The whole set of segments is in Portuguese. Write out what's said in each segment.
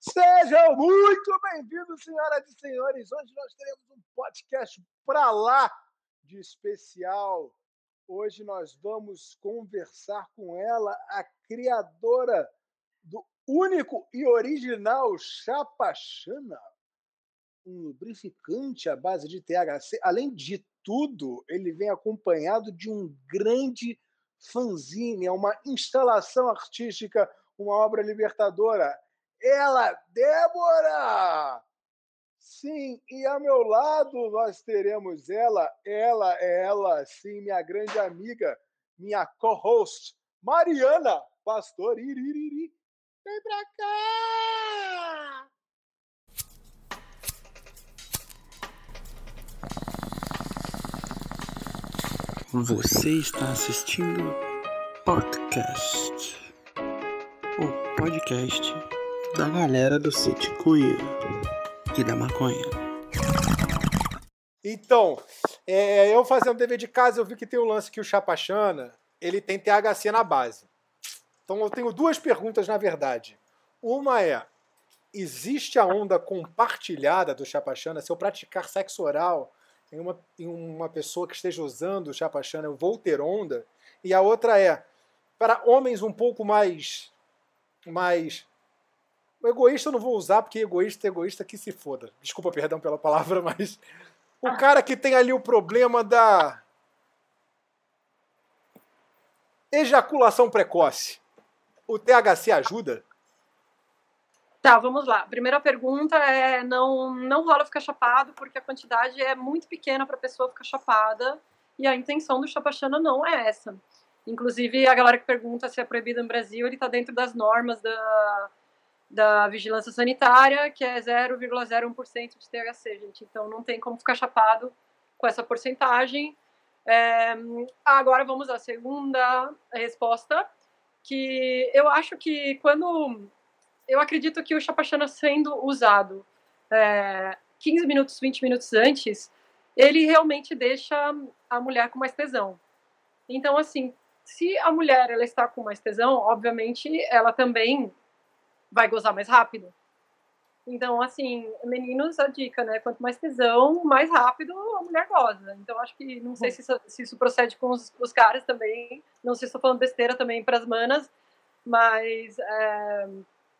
Sejam muito bem-vindos, senhoras e senhores. Hoje nós teremos um podcast para lá de especial. Hoje nós vamos conversar com ela, a criadora do único e original Chapachana, um lubrificante à base de THC. Além de tudo, ele vem acompanhado de um grande fanzine, é uma instalação artística, uma obra libertadora ela, Débora! Sim, e ao meu lado nós teremos ela, ela, ela, sim, minha grande amiga, minha co-host, Mariana Pastor Iririri. Vem pra cá! Você está assistindo podcast. O podcast da galera do City e da maconha. Então, é, eu fazendo dever de casa, eu vi que tem o um lance que o Chapachana, ele tem THC na base. Então eu tenho duas perguntas, na verdade. Uma é, existe a onda compartilhada do Chapachana? Se eu praticar sexo oral em uma, em uma pessoa que esteja usando o Chapachana, eu vou ter onda? E a outra é, para homens um pouco mais mais o egoísta eu não vou usar, porque egoísta é egoísta que se foda. Desculpa, perdão pela palavra, mas. O cara que tem ali o problema da. Ejaculação precoce. O THC ajuda? Tá, vamos lá. Primeira pergunta é: não, não rola ficar chapado, porque a quantidade é muito pequena para a pessoa ficar chapada, e a intenção do chapachana não é essa. Inclusive, a galera que pergunta se é proibido no Brasil, ele está dentro das normas da, da vigilância sanitária, que é 0,01% de THC, gente. Então não tem como ficar chapado com essa porcentagem. É, agora vamos à segunda resposta, que eu acho que quando eu acredito que o chapachana sendo usado é, 15 minutos, 20 minutos antes, ele realmente deixa a mulher com mais tesão. Então, assim, se a mulher ela está com mais tesão, obviamente ela também vai gozar mais rápido. Então, assim, meninos, a dica, né? Quanto mais tesão, mais rápido a mulher goza. Então, acho que, não sei se isso, se isso procede com os, os, caras também, não sei se estou falando besteira também para as manas, mas é,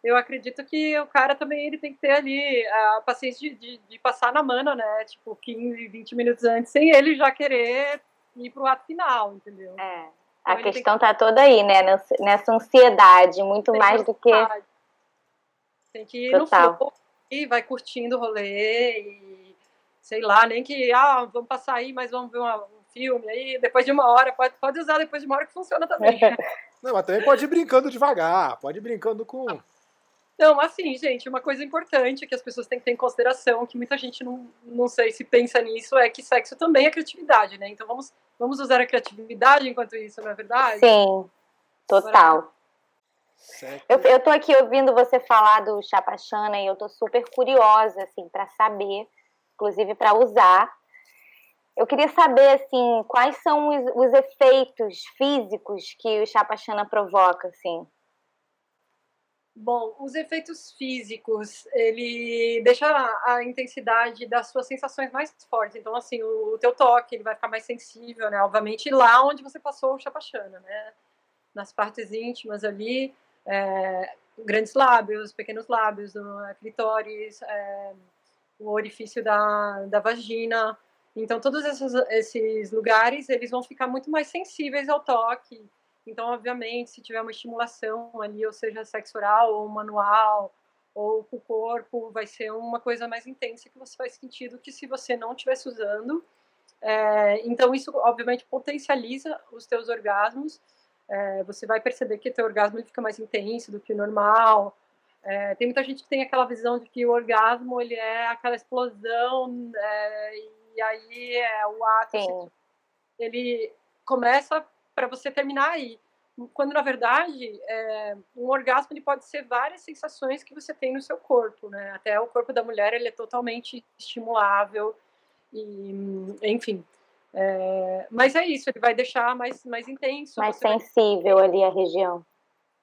eu acredito que o cara também ele tem que ter ali a paciência de, de, de, passar na mana, né? Tipo, 15, 20 minutos antes, sem ele já querer ir pro ato final, entendeu? É. A então, questão que... tá toda aí, né? Nessa ansiedade, muito tem mais do que tem que ir Total. no flow e vai curtindo o rolê e sei lá, nem que, ah, vamos passar aí, mas vamos ver uma, um filme aí, depois de uma hora, pode, pode usar depois de uma hora que funciona também. Não, mas também pode ir brincando devagar, pode ir brincando com. Não, assim, gente, uma coisa importante que as pessoas têm que ter em consideração, que muita gente não, não sei se pensa nisso, é que sexo também é criatividade, né? Então vamos, vamos usar a criatividade enquanto isso, não é verdade? Sim, total. Agora, eu, eu tô aqui ouvindo você falar do Chapachana e eu tô super curiosa, assim, para saber, inclusive para usar. Eu queria saber, assim, quais são os, os efeitos físicos que o Chapachana provoca, assim. Bom, os efeitos físicos, ele deixa a intensidade das suas sensações mais fortes. Então, assim, o, o teu toque, ele vai ficar mais sensível, né? Obviamente, lá onde você passou o chapachana, né? Nas partes íntimas ali, é, grandes lábios, pequenos lábios, no clitóris, é, o orifício da, da vagina. Então, todos esses, esses lugares, eles vão ficar muito mais sensíveis ao toque. Então, obviamente, se tiver uma estimulação ali, ou seja, sexo oral ou manual, ou com o corpo, vai ser uma coisa mais intensa que você faz sentido que se você não estivesse usando. É, então, isso, obviamente, potencializa os teus orgasmos é, você vai perceber que teu orgasmo ele fica mais intenso do que o normal. É, tem muita gente que tem aquela visão de que o orgasmo ele é aquela explosão é, e aí é o ato assim, ele começa para você terminar aí. Quando na verdade é, um orgasmo ele pode ser várias sensações que você tem no seu corpo né? Até o corpo da mulher ele é totalmente estimulável e enfim é, mas é isso, ele vai deixar mais, mais intenso. Mais sensível vai... ali a região.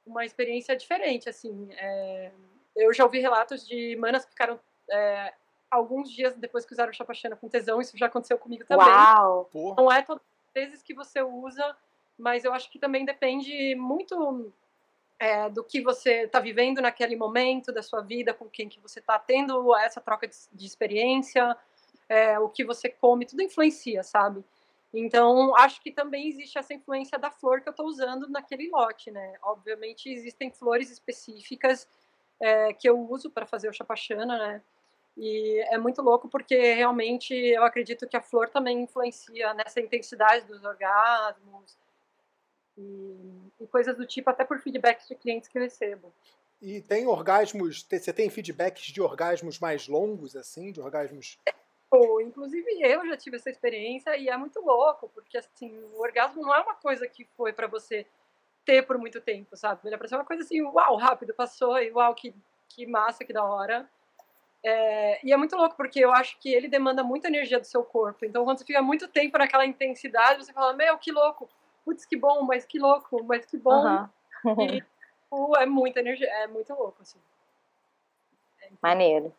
Uma experiência diferente, assim. É... Eu já ouvi relatos de manas que ficaram é, alguns dias depois que usaram chapachana com tesão, isso já aconteceu comigo também. Uau! Não é todas as vezes que você usa, mas eu acho que também depende muito é, do que você está vivendo naquele momento da sua vida, com quem que você está tendo essa troca de, de experiência, é, o que você come, tudo influencia, sabe? Então, acho que também existe essa influência da flor que eu estou usando naquele lote, né? Obviamente, existem flores específicas é, que eu uso para fazer o chapachana, né? E é muito louco porque realmente eu acredito que a flor também influencia nessa intensidade dos orgasmos e, e coisas do tipo, até por feedbacks de clientes que eu recebo. E tem orgasmos, você tem feedbacks de orgasmos mais longos, assim, de orgasmos inclusive eu já tive essa experiência e é muito louco, porque assim, o orgasmo não é uma coisa que foi para você ter por muito tempo, sabe? Ele é pra ser uma coisa assim, uau, rápido, passou, e uau, que, que massa, que da hora. É, e é muito louco, porque eu acho que ele demanda muita energia do seu corpo. Então, quando você fica muito tempo naquela intensidade, você fala, meu, que louco, putz, que bom, mas que louco, mas que bom. Uhum. e tipo, é muita energia, é muito louco, assim. É Maneiro.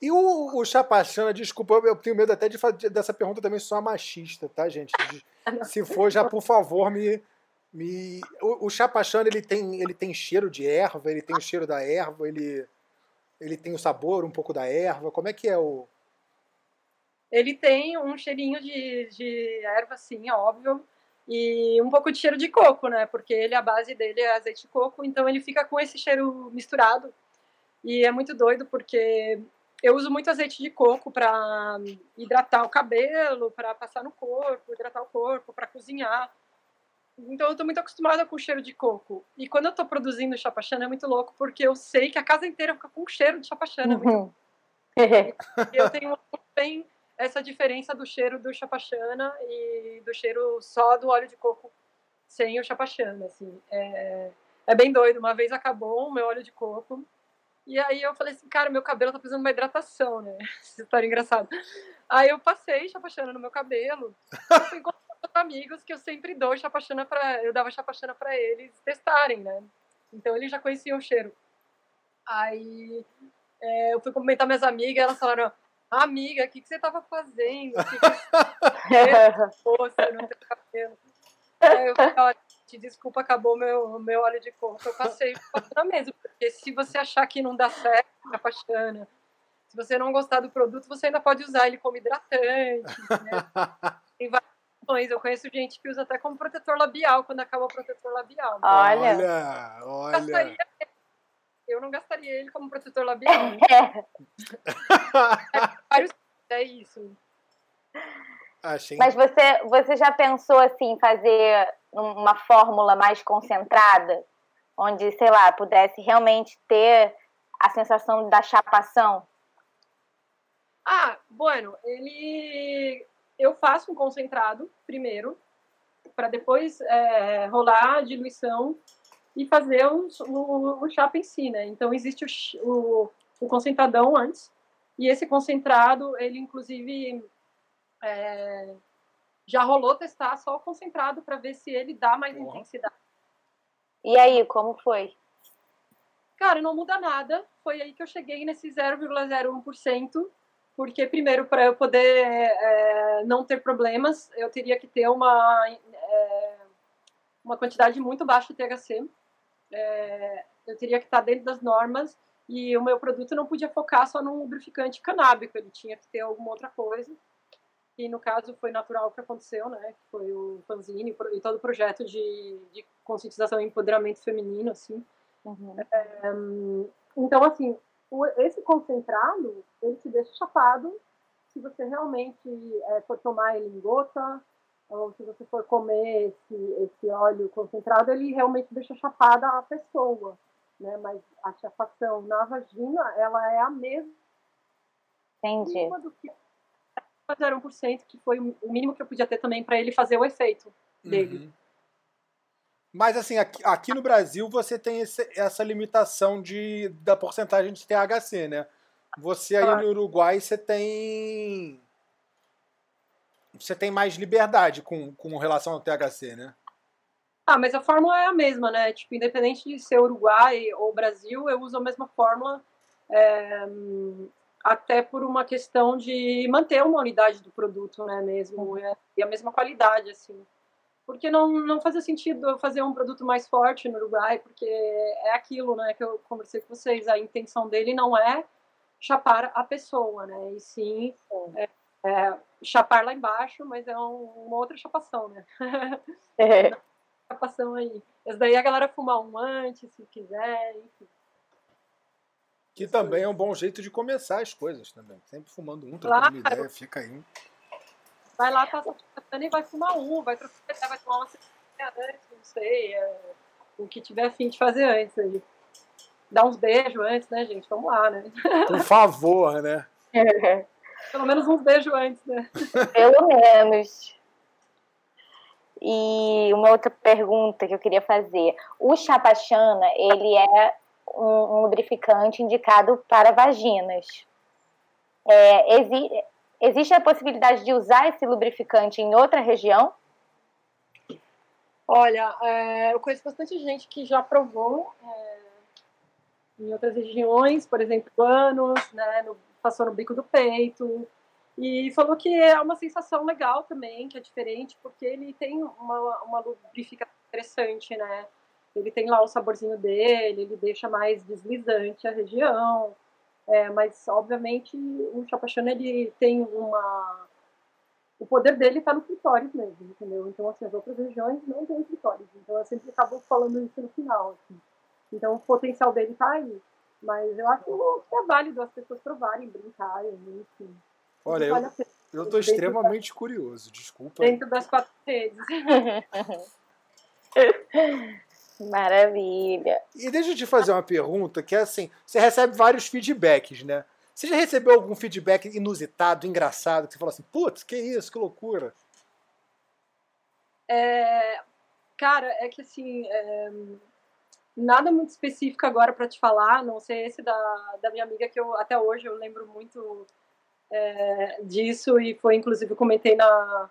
E o, o Chapachana, desculpa, eu tenho medo até de fazer dessa pergunta também sou machista, tá, gente? Se for, já por favor, me. me... O, o Chapachana ele tem, ele tem cheiro de erva, ele tem o cheiro da erva, ele, ele tem o sabor um pouco da erva. Como é que é o. Ele tem um cheirinho de, de erva, sim, óbvio. E um pouco de cheiro de coco, né? Porque ele, a base dele é azeite de coco, então ele fica com esse cheiro misturado. E é muito doido porque eu uso muito azeite de coco para hidratar o cabelo, para passar no corpo, hidratar o corpo, para cozinhar. Então eu estou muito acostumada com o cheiro de coco. E quando eu estou produzindo chapachana é muito louco, porque eu sei que a casa inteira fica com cheiro de chapachana. É uhum. eu tenho bem essa diferença do cheiro do chapachana e do cheiro só do óleo de coco sem o chapachana, assim. É, é bem doido. Uma vez acabou o meu óleo de coco e aí eu falei assim, cara, meu cabelo tá precisando de uma hidratação, né? Essa história engraçada. Aí eu passei chapachana no meu cabelo. Eu fui com amigos que eu sempre dou chapachana para eu dava chapachana para eles testarem, né? Então eles já conheciam o cheiro. Aí é, eu fui cumprimentar minhas amigas, elas falaram: "Amiga, o que, que você tava fazendo? Que que você não tem cabelo?" Aí eu falei, desculpa, acabou meu, meu óleo de coco. Eu passei na mesa, porque se você achar que não dá certo, a pachana, se você não gostar do produto, você ainda pode usar ele como hidratante. Né? Tem várias opções. Eu conheço gente que usa até como protetor labial quando acaba o protetor labial. Né? Olha, olha. Eu não gastaria ele como protetor labial. Né? é, é isso. Achei. Mas você, você já pensou assim, fazer uma fórmula mais concentrada, onde, sei lá, pudesse realmente ter a sensação da chapação? Ah, bueno, ele eu faço um concentrado primeiro, para depois é, rolar a diluição e fazer o, o, chapa em si, né? Então existe o, o, o concentradão antes, e esse concentrado, ele inclusive é, já rolou testar só o concentrado para ver se ele dá mais uhum. intensidade. E aí, como foi? Cara, não muda nada. Foi aí que eu cheguei nesse 0,01%, porque primeiro para eu poder é, não ter problemas, eu teria que ter uma é, uma quantidade muito baixa de THC. É, eu teria que estar dentro das normas e o meu produto não podia focar só num lubrificante canábico, ele tinha que ter alguma outra coisa que no caso foi natural que aconteceu, né? Foi o fanzine e todo o projeto de, de conscientização e empoderamento feminino, assim. Uhum. É, então, assim, o, esse concentrado, ele te deixa chapado se você realmente é, for tomar ele em gota, ou se você for comer esse, esse óleo concentrado, ele realmente deixa chapada a pessoa, né? Mas a chapação na vagina, ela é a mesma Entendi. do que 0,1%, que foi o mínimo que eu podia ter também para ele fazer o efeito dele. Uhum. Mas assim, aqui, aqui, no Brasil você tem esse, essa limitação de, da porcentagem de THC, né? Você aí no Uruguai você tem. Você tem mais liberdade com, com relação ao THC, né? Ah, mas a fórmula é a mesma, né? Tipo, independente de ser Uruguai ou Brasil, eu uso a mesma fórmula, é, até por uma questão de manter uma unidade do produto, né? Mesmo, é, e a mesma qualidade, assim. Porque não, não fazia sentido fazer um produto mais forte no Uruguai, porque é aquilo, né? Que eu conversei com vocês, a intenção dele não é chapar a pessoa, né? E sim é, é, chapar lá embaixo, mas é um, uma outra chapação, né? É. chapação aí. Essa daí a galera fumar um antes, se quiser, enfim. Que também é um bom jeito de começar as coisas também. Sempre fumando um, trocando claro. uma ideia, fica aí. Vai lá, passa e vai fumar um, vai trocar, vai tomar uma antes, não sei. É, o que tiver afim de fazer antes aí. Dar uns beijos antes, né, gente? Vamos lá, né? Por favor, né? Pelo menos uns beijos antes, né? Pelo menos. E uma outra pergunta que eu queria fazer. O chapachana, ele é um, um lubrificante indicado para vaginas. É, exi existe a possibilidade de usar esse lubrificante em outra região? Olha, é, eu conheço bastante gente que já provou é, em outras regiões, por exemplo, anos, né, no, passou no bico do peito, e falou que é uma sensação legal também, que é diferente, porque ele tem uma, uma lubrificação interessante, né? Ele tem lá o saborzinho dele, ele deixa mais deslizante a região, é, mas obviamente o chapachana ele tem uma o poder dele está no clitóris mesmo, entendeu? Então assim as outras regiões não têm clitóris, então eu sempre acabo falando isso no final. Assim. Então o potencial dele está aí, mas eu acho que é válido as pessoas provarem, brincarem, enfim. Olha, eu, vale eu estou extremamente curioso, desculpa. Dentro das quatro redes. Maravilha. E deixa eu te fazer uma pergunta, que é assim, você recebe vários feedbacks, né? Você já recebeu algum feedback inusitado, engraçado, que você fala assim, putz, que isso, que loucura? É, cara, é que assim, é, nada muito específico agora para te falar, não sei esse da, da minha amiga que eu até hoje eu lembro muito é, disso e foi inclusive comentei na,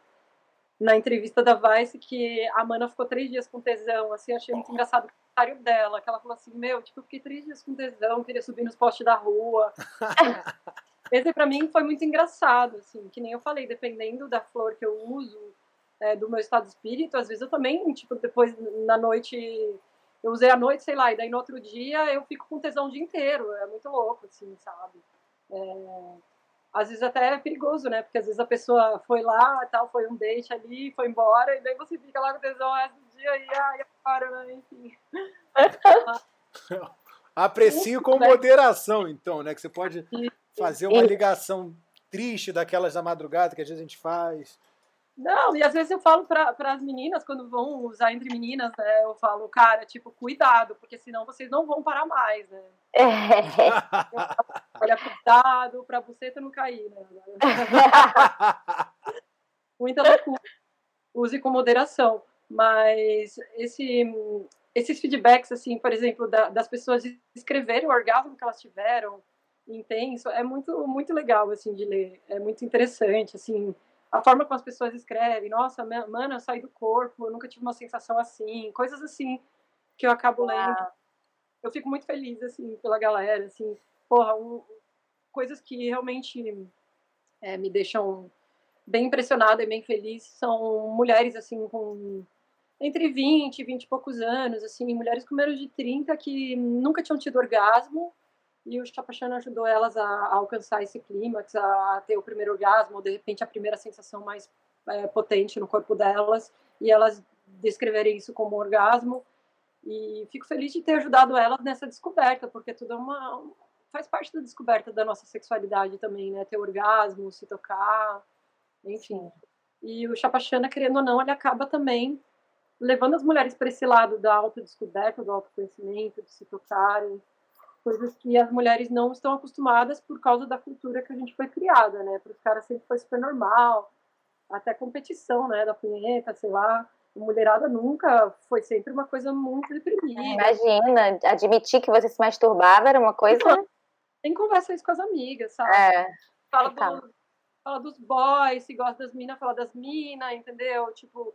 na entrevista da Vice que a Mana ficou três dias com tesão, assim, achei muito engraçado o comentário dela, que ela falou assim, meu, tipo, eu fiquei três dias com tesão, queria subir nos postes da rua. Esse para mim foi muito engraçado, assim, que nem eu falei, dependendo da flor que eu uso, é, do meu estado de espírito, às vezes eu também, tipo, depois na noite, eu usei a noite, sei lá, e daí no outro dia eu fico com tesão o dia inteiro, é muito louco, assim, sabe? É, às vezes até é perigoso, né? Porque às vezes a pessoa foi lá, tal, foi um date ali, foi embora, e daí você fica lá com tesão resto do dia e ai, para, né? Enfim. Aprecio com moderação, então, né? Que você pode fazer uma ligação triste daquelas da madrugada que às vezes a gente faz. Não, e às vezes eu falo para as meninas, quando vão usar entre meninas, né? Eu falo, cara, tipo, cuidado, porque senão vocês não vão parar mais, né? É. Olha, cuidado pra buceta não cair, né? Muita loucura. Use com moderação. Mas esse, esses feedbacks, assim, por exemplo, da, das pessoas escreverem o orgasmo que elas tiveram, intenso, é muito, muito legal, assim, de ler. É muito interessante, assim a forma como as pessoas escrevem, nossa, mano, eu saí do corpo, eu nunca tive uma sensação assim, coisas assim que eu acabo lendo. Eu fico muito feliz, assim, pela galera, assim, porra, um, coisas que realmente é, me deixam bem impressionada e bem feliz são mulheres, assim, com entre 20 e 20 e poucos anos, assim, mulheres com menos de 30 que nunca tinham tido orgasmo, e o Chapachana ajudou elas a, a, alcançar esse clímax, a ter o primeiro orgasmo, ou de repente a primeira sensação mais é, potente no corpo delas, e elas descreverem isso como orgasmo. E fico feliz de ter ajudado elas nessa descoberta, porque tudo é uma faz parte da descoberta da nossa sexualidade também, né? Ter orgasmo, se tocar, enfim. E o Chapachana, querendo ou não, ele acaba também levando as mulheres para esse lado da autodescoberta, do autoconhecimento, de se tocarem, coisas que as mulheres não estão acostumadas por causa da cultura que a gente foi criada, né? Para os caras sempre foi super normal, até competição, né? Da punheta, sei lá. Mulherada nunca foi sempre uma coisa muito deprimida. Imagina, admitir que você se masturbava era uma coisa. tem conversa isso com as amigas, sabe? É. Fala, do, fala dos boys, se gosta das minas, fala das minas, entendeu? Tipo,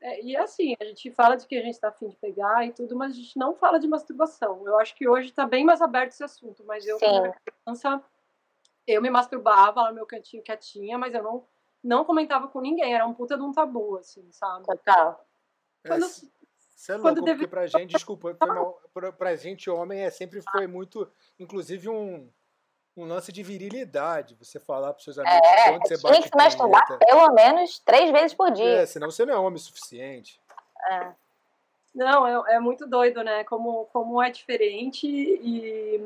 É, e assim, a gente fala de que a gente está afim de pegar e tudo, mas a gente não fala de masturbação. Eu acho que hoje está bem mais aberto esse assunto, mas eu, Sim. quando era criança, eu me masturbava lá no meu cantinho quietinha, mas eu não, não comentava com ninguém, era um puta de um tabu, assim, sabe? Total. Quando, é, você é louco, quando porque pra gente, desculpa, pra, pra gente, homem, é, sempre foi muito, inclusive um um lance de virilidade. Você falar para seus amigos é, quando você bate. Tem que se masturbar pelo menos três vezes por dia. É, senão você não é homem o suficiente. É. Não, é, é, muito doido, né? Como, como é diferente e,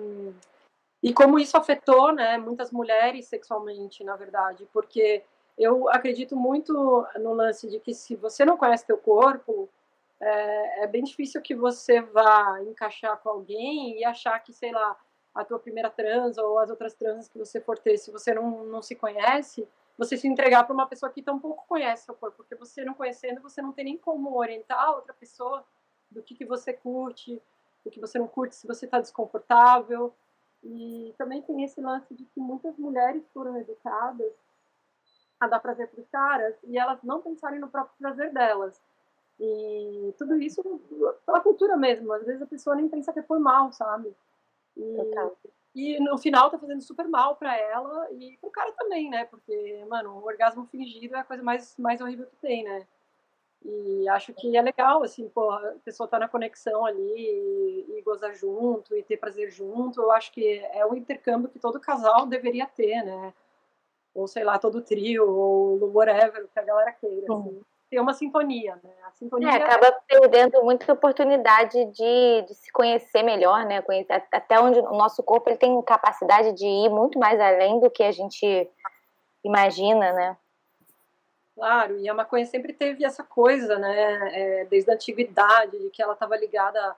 e como isso afetou, né? Muitas mulheres sexualmente, na verdade, porque eu acredito muito no lance de que se você não conhece teu corpo, é, é bem difícil que você vá encaixar com alguém e achar que, sei lá, a tua primeira trans ou as outras transas que você for ter, se você não, não se conhece, você se entregar para uma pessoa que tampouco conhece seu corpo, porque você não conhecendo, você não tem nem como orientar a outra pessoa do que, que você curte, do que você não curte, se você está desconfortável. E também tem esse lance de que muitas mulheres foram educadas a dar prazer para os caras e elas não pensarem no próprio prazer delas. E tudo isso pela cultura mesmo. Às vezes a pessoa nem pensa que é por mal, sabe? E, e no final tá fazendo super mal pra ela e pro cara também, né? Porque, mano, o orgasmo fingido é a coisa mais, mais horrível que tem, né? E acho que é legal, assim, pô, a pessoa tá na conexão ali e, e gozar junto e ter prazer junto. Eu acho que é o intercâmbio que todo casal deveria ter, né? Ou sei lá, todo trio, ou whatever, que a galera queira. Assim ter uma sintonia, né? A sintonia é, acaba perdendo muita oportunidade de, de se conhecer melhor, né? Até onde o nosso corpo ele tem capacidade de ir muito mais além do que a gente imagina, né? Claro, e a maconha sempre teve essa coisa, né? É, desde a antiguidade, de que ela estava ligada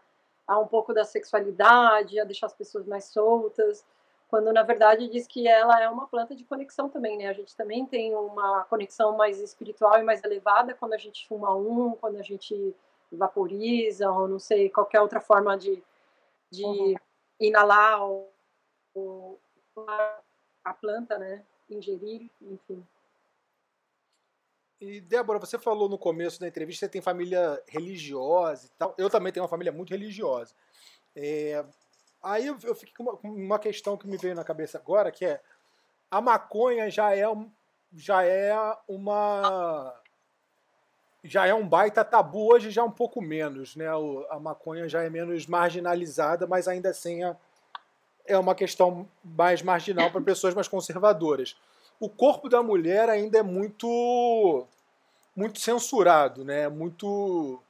a um pouco da sexualidade, a deixar as pessoas mais soltas quando na verdade diz que ela é uma planta de conexão também, né? A gente também tem uma conexão mais espiritual e mais elevada quando a gente fuma um, quando a gente vaporiza, ou não sei, qualquer outra forma de, de uhum. inalar ou, ou, a planta, né? Ingerir, enfim. E, Débora, você falou no começo da entrevista que você tem família religiosa e tal. Eu também tenho uma família muito religiosa. É, Aí eu, fiquei com uma, uma, questão que me veio na cabeça agora, que é a maconha já é, já é uma já é um baita tabu hoje já é um pouco menos, né? O, a maconha já é menos marginalizada, mas ainda assim é, é uma questão mais marginal para pessoas mais conservadoras. O corpo da mulher ainda é muito muito censurado, né? Muito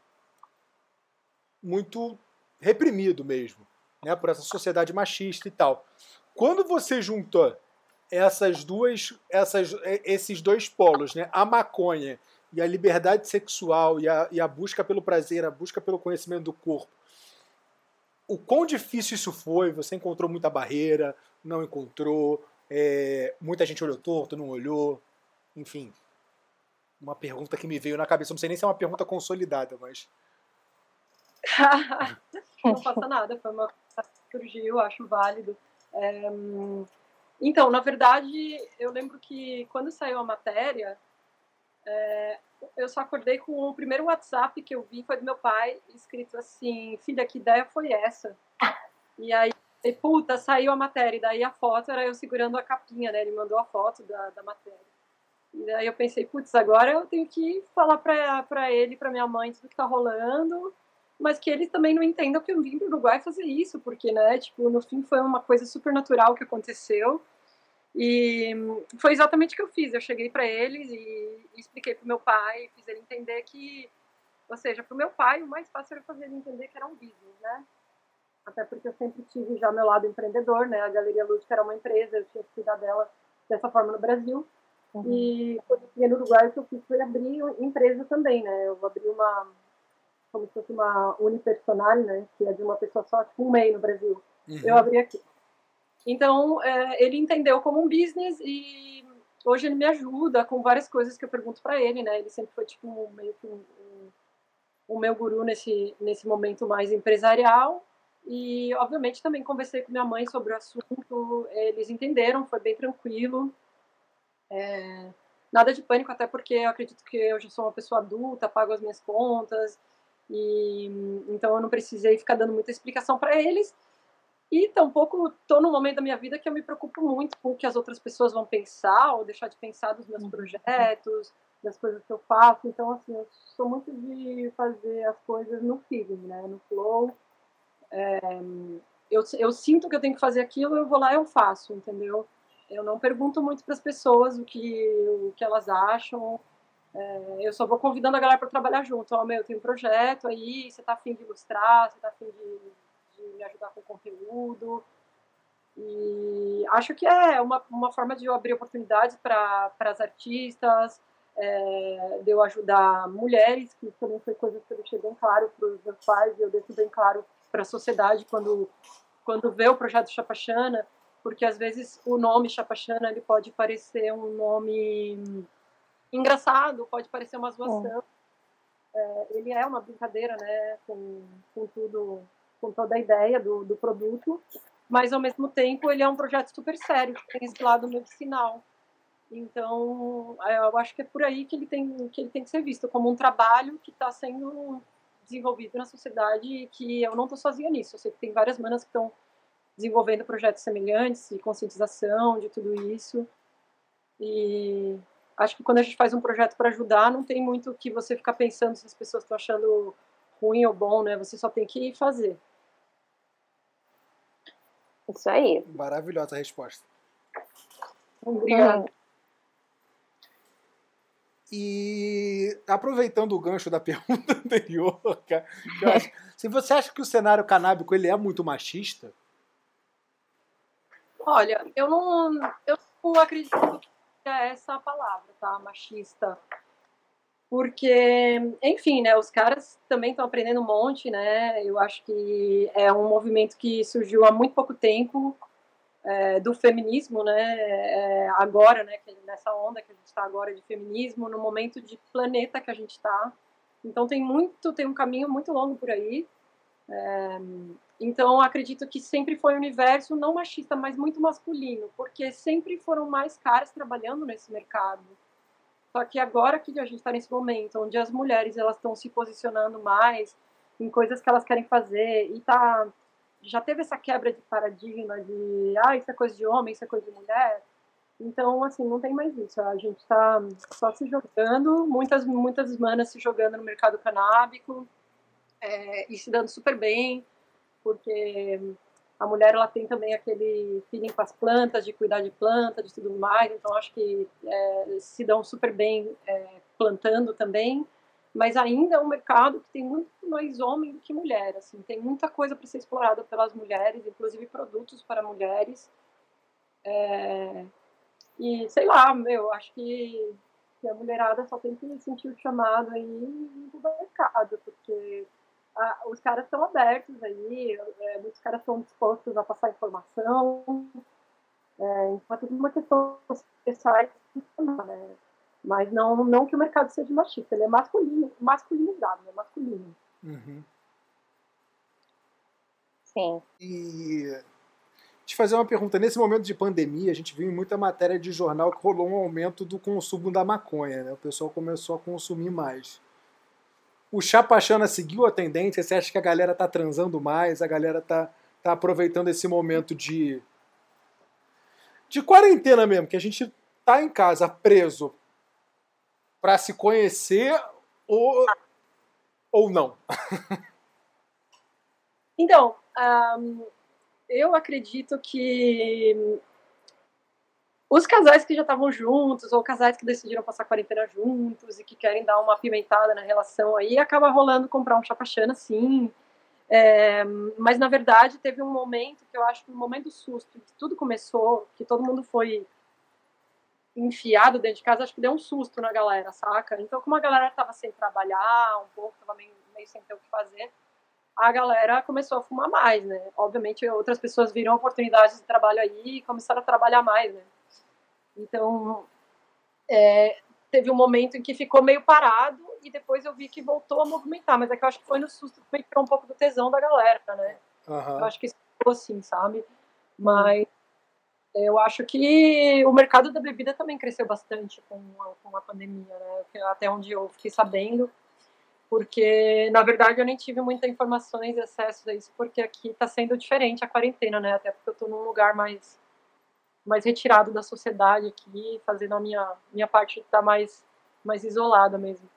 muito reprimido mesmo né, por essa sociedade machista e tal. Quando você junta essas duas, essas, esses dois polos, né, a maconha e a liberdade sexual e a, e a busca pelo prazer, a busca pelo conhecimento do corpo, o quão difícil isso foi? Você encontrou muita barreira, não encontrou, é, muita gente olhou torto, não olhou, enfim. Uma pergunta que me veio na cabeça, não sei nem se é uma pergunta consolidada, mas. não passa nada, foi uma surgiu, acho válido. É, então, na verdade, eu lembro que quando saiu a matéria, é, eu só acordei com o primeiro WhatsApp que eu vi foi do meu pai, escrito assim: Filha, que ideia foi essa? E aí, e, puta, saiu a matéria. E daí a foto era eu segurando a capinha, né? Ele mandou a foto da, da matéria. E daí eu pensei: putz, agora eu tenho que falar pra, pra ele, pra minha mãe, tudo que tá rolando mas que eles também não entendam que eu vim para o Uruguai fazer isso, porque, né, tipo, no fim foi uma coisa super natural que aconteceu. E foi exatamente o que eu fiz. Eu cheguei para eles e, e expliquei para o meu pai, fiz ele entender que, ou seja, para o meu pai, o mais fácil era fazer ele entender que era um business, né? Até porque eu sempre tive já meu lado empreendedor, né? A Galeria Lúdica era uma empresa, eu tinha que cuidar dela dessa forma no Brasil. Uhum. E quando eu cheguei no Uruguai, o que eu fiz foi abrir empresa também, né? Eu abri uma como se fosse uma unipersonal, né? Que é de uma pessoa só, tipo um MEI no Brasil. Uhum. Eu abri aqui. Então, é, ele entendeu como um business e hoje ele me ajuda com várias coisas que eu pergunto para ele, né? Ele sempre foi, tipo, meio que um, um, o meu guru nesse, nesse momento mais empresarial. E, obviamente, também conversei com minha mãe sobre o assunto. Eles entenderam, foi bem tranquilo. É, nada de pânico, até porque eu acredito que eu já sou uma pessoa adulta, pago as minhas contas, e então eu não precisei ficar dando muita explicação para eles. E tampouco estou num momento da minha vida que eu me preocupo muito com o que as outras pessoas vão pensar ou deixar de pensar dos meus uhum. projetos, das coisas que eu faço. Então, assim, eu sou muito de fazer as coisas no feeling, né? No flow. É, eu, eu sinto que eu tenho que fazer aquilo, eu vou lá e eu faço, entendeu? Eu não pergunto muito para as pessoas o que, o que elas acham. É, eu só vou convidando a galera para trabalhar junto. Ó, meu, eu tenho um projeto aí, você tá afim de ilustrar, você tá afim de, de me ajudar com conteúdo. E acho que é uma, uma forma de eu abrir oportunidades para as artistas, é, de eu ajudar mulheres, que também foi coisa que eu deixei bem claro para os meus pais, e eu deixo bem claro para a sociedade quando, quando vê o projeto Chapachana, porque às vezes o nome Chapachana ele pode parecer um nome engraçado, pode parecer uma zoação. É, ele é uma brincadeira, né, com, com tudo, com toda a ideia do, do produto, mas ao mesmo tempo ele é um projeto super sério, que tem esse lado medicinal. Então, eu acho que é por aí que ele tem que ele tem que ser visto como um trabalho que está sendo desenvolvido na sociedade e que eu não estou sozinha nisso. Eu sei que tem várias manas que estão desenvolvendo projetos semelhantes de conscientização de tudo isso. E acho que quando a gente faz um projeto para ajudar, não tem muito que você ficar pensando se as pessoas estão achando ruim ou bom, né? Você só tem que fazer. Isso aí. Maravilhosa a resposta. Obrigada. E aproveitando o gancho da pergunta anterior, cara, acho, se você acha que o cenário canábico ele é muito machista? Olha, eu não, eu não acredito que essa a palavra, tá? Machista. Porque, enfim, né, os caras também estão aprendendo um monte, né? Eu acho que é um movimento que surgiu há muito pouco tempo, é, do feminismo, né, é, agora, né, nessa onda que a gente está agora de feminismo, no momento de planeta que a gente está. Então tem muito, tem um caminho muito longo por aí. É, então acredito que sempre foi um universo não machista, mas muito masculino, porque sempre foram mais caras trabalhando nesse mercado. Só que agora que a gente está nesse momento, onde as mulheres elas estão se posicionando mais em coisas que elas querem fazer e tá já teve essa quebra de paradigma de ah, isso é coisa de homem, isso é coisa de mulher. Então, assim, não tem mais isso. A gente está só se jogando, muitas, muitas manas se jogando no mercado canábico é, e se dando super bem, porque a mulher ela tem também aquele feeling com as plantas, de cuidar de plantas, de tudo mais. Então, acho que é, se dão super bem é, plantando também mas ainda é um mercado que tem muito mais homem do que mulher, assim, tem muita coisa para ser explorada pelas mulheres, inclusive produtos para mulheres. É... E sei lá, meu, acho que, que, a mulherada só tem que sentir o chamado aí do mercado, porque a, os caras estão abertos aí, é, muitos caras estão dispostos a passar informação. É, então é tudo uma questão pessoal, né? Mas não, não que o mercado seja machista, ele é masculino, masculinizado, é masculino. Uhum. Sim. E te fazer uma pergunta. Nesse momento de pandemia, a gente viu em muita matéria de jornal que rolou um aumento do consumo da maconha, né? O pessoal começou a consumir mais. O Chapachana seguiu a tendência? Você acha que a galera tá transando mais? A galera tá, tá aproveitando esse momento de de quarentena mesmo, que a gente tá em casa preso para se conhecer ou, ou não? então, um, eu acredito que os casais que já estavam juntos, ou casais que decidiram passar quarentena juntos e que querem dar uma apimentada na relação aí, acaba rolando comprar um chapachana, sim. É, mas na verdade teve um momento que eu acho que um momento do susto, que tudo começou, que todo mundo foi enfiado dentro de casa, acho que deu um susto na galera, saca? Então, como a galera tava sem trabalhar um pouco, tava meio, meio sem ter o que fazer, a galera começou a fumar mais, né? Obviamente, outras pessoas viram oportunidades de trabalho aí e começaram a trabalhar mais, né? Então, é, teve um momento em que ficou meio parado e depois eu vi que voltou a movimentar, mas é que eu acho que foi no susto que tirou um pouco do tesão da galera, né? Uhum. Eu acho que isso ficou assim, sabe? Mas eu acho que o mercado da bebida também cresceu bastante com a, com a pandemia, né? Até onde eu fiquei sabendo, porque na verdade eu nem tive muitas informações e acesso a isso, porque aqui está sendo diferente a quarentena, né? Até porque eu estou num lugar mais mais retirado da sociedade aqui, fazendo a minha minha parte estar tá mais mais isolada mesmo.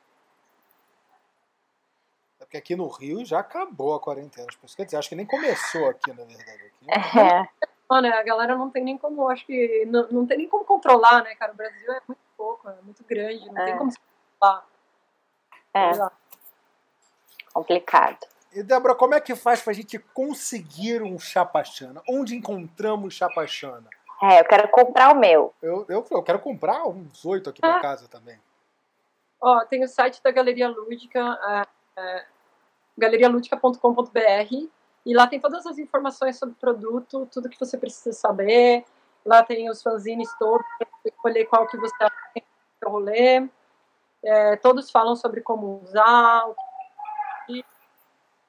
É porque aqui no Rio já acabou a quarentena. Quer dizer, acho que nem começou aqui, na verdade. Aqui. É. Mano, a galera não tem nem como, acho que não, não tem nem como controlar, né, cara? O Brasil é muito pouco, é muito grande, não é. tem como se controlar. É. Complicado. E, Débora, como é que faz pra gente conseguir um chapachana? Onde encontramos chapachana? É, eu quero comprar o meu. Eu, eu, eu quero comprar uns oito aqui ah. pra casa também. Ó, tem o site da Galeria Lúdica, é, é, galerialudica.com.br e lá tem todas as informações sobre o produto, tudo que você precisa saber. Lá tem os fanzines todos, escolher qual que você tem o rolê. É, todos falam sobre como usar, e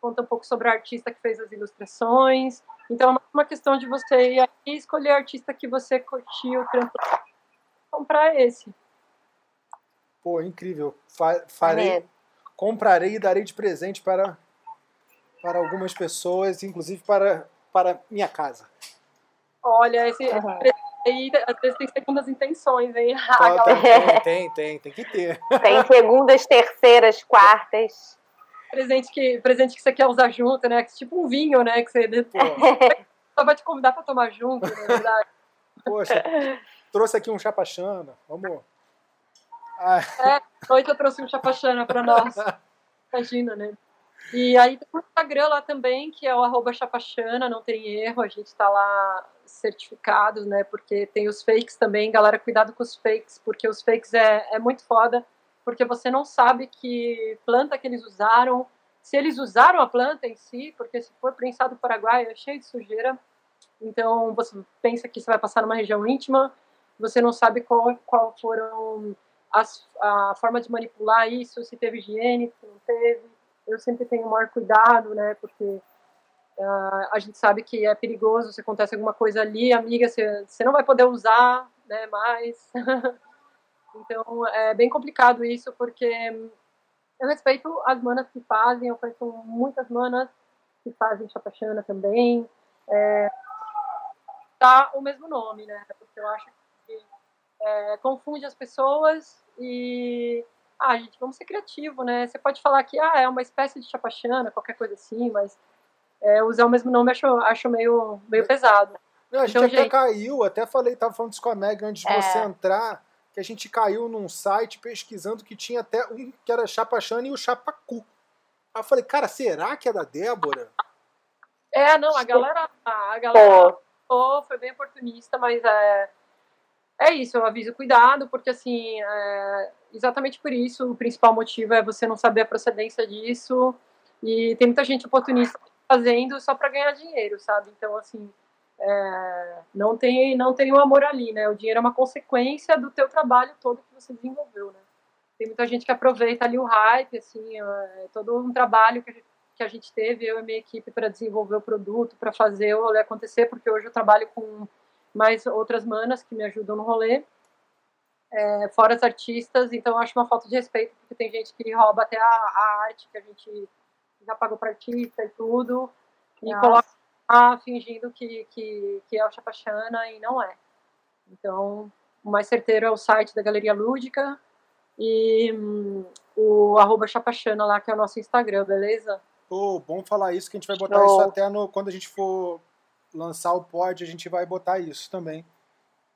conta um pouco sobre o artista que fez as ilustrações. Então é uma questão de você ir aqui escolher o artista que você curtiu, comprar esse. Pô, incrível. Fa farei, é. comprarei e darei de presente para para algumas pessoas, inclusive para, para minha casa. Olha, esse uhum. aí às vezes tem segundas intenções, hein? Ah, tem, tem, tem, tem que ter. Tem segundas, terceiras, quartas. Presente que, presente que você quer usar junto, né? Tipo um vinho, né? Que você só vai te convidar para tomar junto, na verdade. Poxa, trouxe aqui um chapachana, vamos. Ah. É, hoje eu trouxe um chapachana para nós. Imagina, né? E aí tem o Instagram lá também, que é o arroba chapachana, não tem erro, a gente está lá certificados, né? Porque tem os fakes também, galera, cuidado com os fakes, porque os fakes é, é muito foda, porque você não sabe que planta que eles usaram, se eles usaram a planta em si, porque se for prensado no Paraguai é cheio de sujeira, então você pensa que você vai passar numa região íntima, você não sabe qual, qual foram as, a forma de manipular isso, se teve higiene, se não teve, eu sempre tenho o maior cuidado, né? Porque uh, a gente sabe que é perigoso, se acontece alguma coisa ali, amiga, você, você não vai poder usar, né? Mais. então é bem complicado isso, porque eu respeito as manas que fazem, eu conheço muitas manas que fazem chapachana também. É, tá o mesmo nome, né? Porque eu acho que é, confunde as pessoas e ah, gente, vamos ser criativo, né? Você pode falar que ah, é uma espécie de chapachana, qualquer coisa assim, mas é, usar o mesmo nome acho, acho meio, meio pesado. Não, a gente então, até gente... caiu, até falei, tava falando isso com a Meg antes de é... você entrar, que a gente caiu num site pesquisando que tinha até um que era chapachana e o chapacu. Aí eu falei, cara, será que é da Débora? É, não, a galera, a galera oh, foi bem oportunista, mas é, é isso, eu aviso cuidado, porque assim, é, exatamente por isso, o principal motivo é você não saber a procedência disso, e tem muita gente oportunista fazendo só para ganhar dinheiro, sabe? Então, assim, é, não tem não tem o amor ali, né? O dinheiro é uma consequência do teu trabalho todo que você desenvolveu, né? Tem muita gente que aproveita ali o hype, assim, é todo um trabalho que a gente, que a gente teve, eu e minha equipe, para desenvolver o produto, para fazer o rolê acontecer, porque hoje eu trabalho com mais outras manas que me ajudam no rolê, é, fora as artistas, então eu acho uma falta de respeito, porque tem gente que rouba até a, a arte que a gente já pagou para artista e tudo, e Nossa. coloca lá fingindo que, que, que é o Chapachana e não é. Então, o mais certeiro é o site da Galeria Lúdica e hum, o arroba Chapachana lá, que é o nosso Instagram, beleza? Oh, bom falar isso, que a gente vai botar isso até no, quando a gente for lançar o pod, a gente vai botar isso também.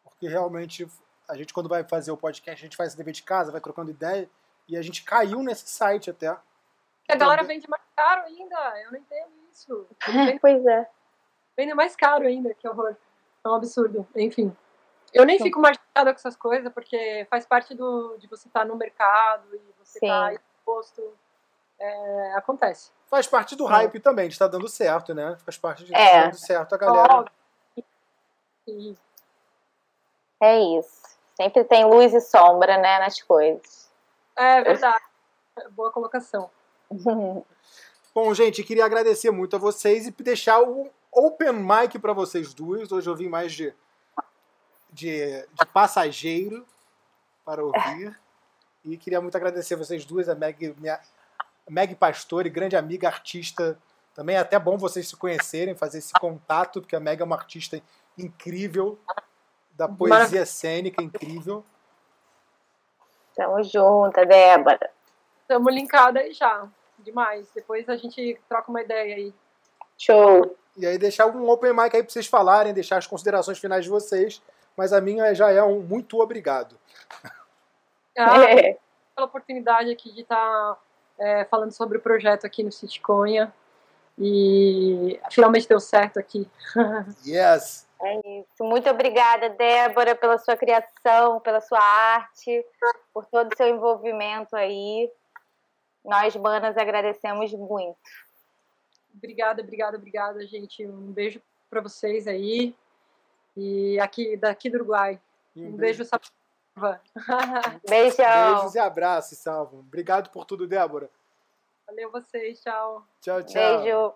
Porque realmente, a gente quando vai fazer o podcast, a gente faz esse dever de casa, vai trocando ideia, e a gente caiu nesse site até. A galera vende mais caro ainda, eu não entendo isso. pois é. Vende mais caro ainda, que horror. É um absurdo. Enfim. Eu nem então, fico marcada com essas coisas, porque faz parte do, de você estar tá no mercado e você estar tá exposto. É, acontece faz parte do hype também, de estar tá dando certo, né? Faz parte de estar tá é. dando certo a galera. É isso. Sempre tem luz e sombra, né, nas coisas. É verdade. Boa colocação. Bom, gente, queria agradecer muito a vocês e deixar o open mic para vocês duas. Hoje eu vim mais de de, de passageiro para ouvir. E queria muito agradecer vocês duas, a Meg, minha, Meg Pastore, grande amiga, artista. Também é até bom vocês se conhecerem, fazer esse contato, porque a Meg é uma artista incrível, da poesia cênica incrível. Tamo junto, Débora. Tamo linkada aí já. Demais. Depois a gente troca uma ideia aí. Show. E aí deixar um open mic aí pra vocês falarem, deixar as considerações finais de vocês. Mas a minha já é um muito obrigado. Ah, é. pela oportunidade aqui de estar tá, é, falando sobre o projeto aqui no Sitconha. E finalmente deu certo aqui. Yes! É isso. Muito obrigada, Débora, pela sua criação, pela sua arte, por todo o seu envolvimento aí. Nós, manas, agradecemos muito. Obrigada, obrigada, obrigada, gente. Um beijo para vocês aí. E aqui daqui do Uruguai. Um, um beijo, beijo Salva. Beijão. Beijos e abraços, Salvo. Obrigado por tudo, Débora. Valeu vocês, tchau. Tchau, tchau. Beijo.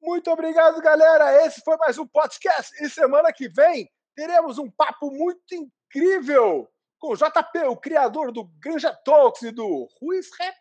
Muito obrigado, galera. Esse foi mais um podcast. E semana que vem teremos um papo muito incrível com o JP, o criador do Granja Talks e do Ruiz Rap.